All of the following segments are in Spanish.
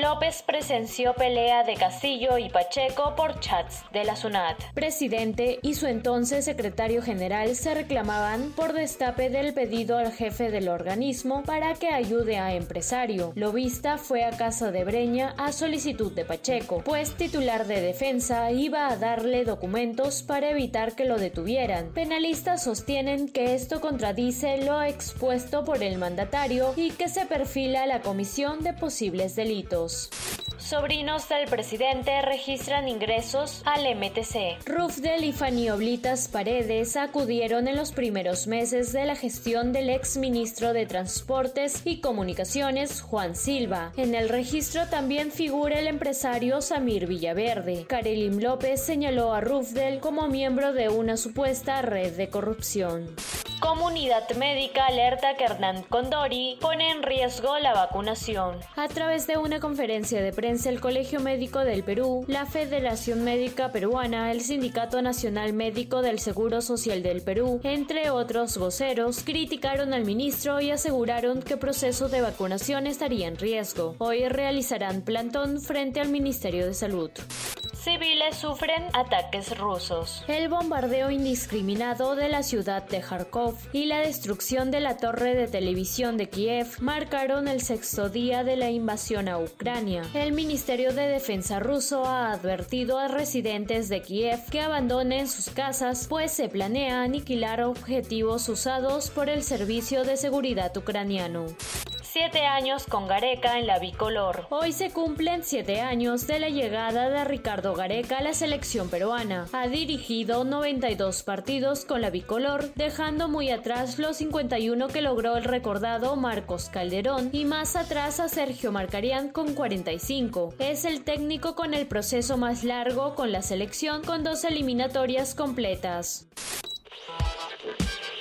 López presenció pelea de Castillo y Pacheco por chats de la SUNAT. Presidente y su entonces secretario general se reclamaban por destape del pedido al jefe del organismo para que ayude a empresario. Lobista fue a casa de Breña a solicitud de Pacheco, pues titular de defensa iba a darle documentos para evitar que lo detuvieran. Penalistas sostienen que esto contradice lo expuesto por el mandatario y que se perfila la comisión de posibles delitos. Sobrinos del presidente registran ingresos al MTC. Rufdel y Fanny Oblitas Paredes acudieron en los primeros meses de la gestión del ex ministro de Transportes y Comunicaciones, Juan Silva. En el registro también figura el empresario Samir Villaverde. Karelim López señaló a Rufdel como miembro de una supuesta red de corrupción. Comunidad médica alerta que Hernán Condori pone en riesgo la vacunación. A través de una conferencia de prensa, el Colegio Médico del Perú, la Federación Médica Peruana, el Sindicato Nacional Médico del Seguro Social del Perú, entre otros voceros, criticaron al ministro y aseguraron que el proceso de vacunación estaría en riesgo. Hoy realizarán plantón frente al Ministerio de Salud. Civiles sufren ataques rusos. El bombardeo indiscriminado de la ciudad de Kharkov y la destrucción de la torre de televisión de Kiev marcaron el sexto día de la invasión a Ucrania. El Ministerio de Defensa ruso ha advertido a residentes de Kiev que abandonen sus casas, pues se planea aniquilar objetivos usados por el Servicio de Seguridad ucraniano. Siete años con Gareca en la bicolor. Hoy se cumplen siete años de la llegada de Ricardo Gareca a la selección peruana. Ha dirigido 92 partidos con la bicolor, dejando muy atrás los 51 que logró el recordado Marcos Calderón y más atrás a Sergio Marcarián con 45. Es el técnico con el proceso más largo con la selección con dos eliminatorias completas.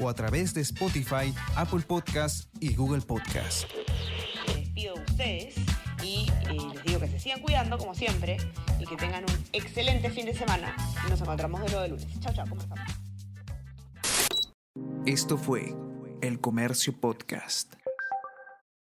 o a través de Spotify, Apple Podcasts y Google Podcasts. Les despido de ustedes y eh, les digo que se sigan cuidando como siempre y que tengan un excelente fin de semana. Nos encontramos de nuevo de lunes. Chao, chao, ¿cómo están? Esto fue El Comercio Podcast.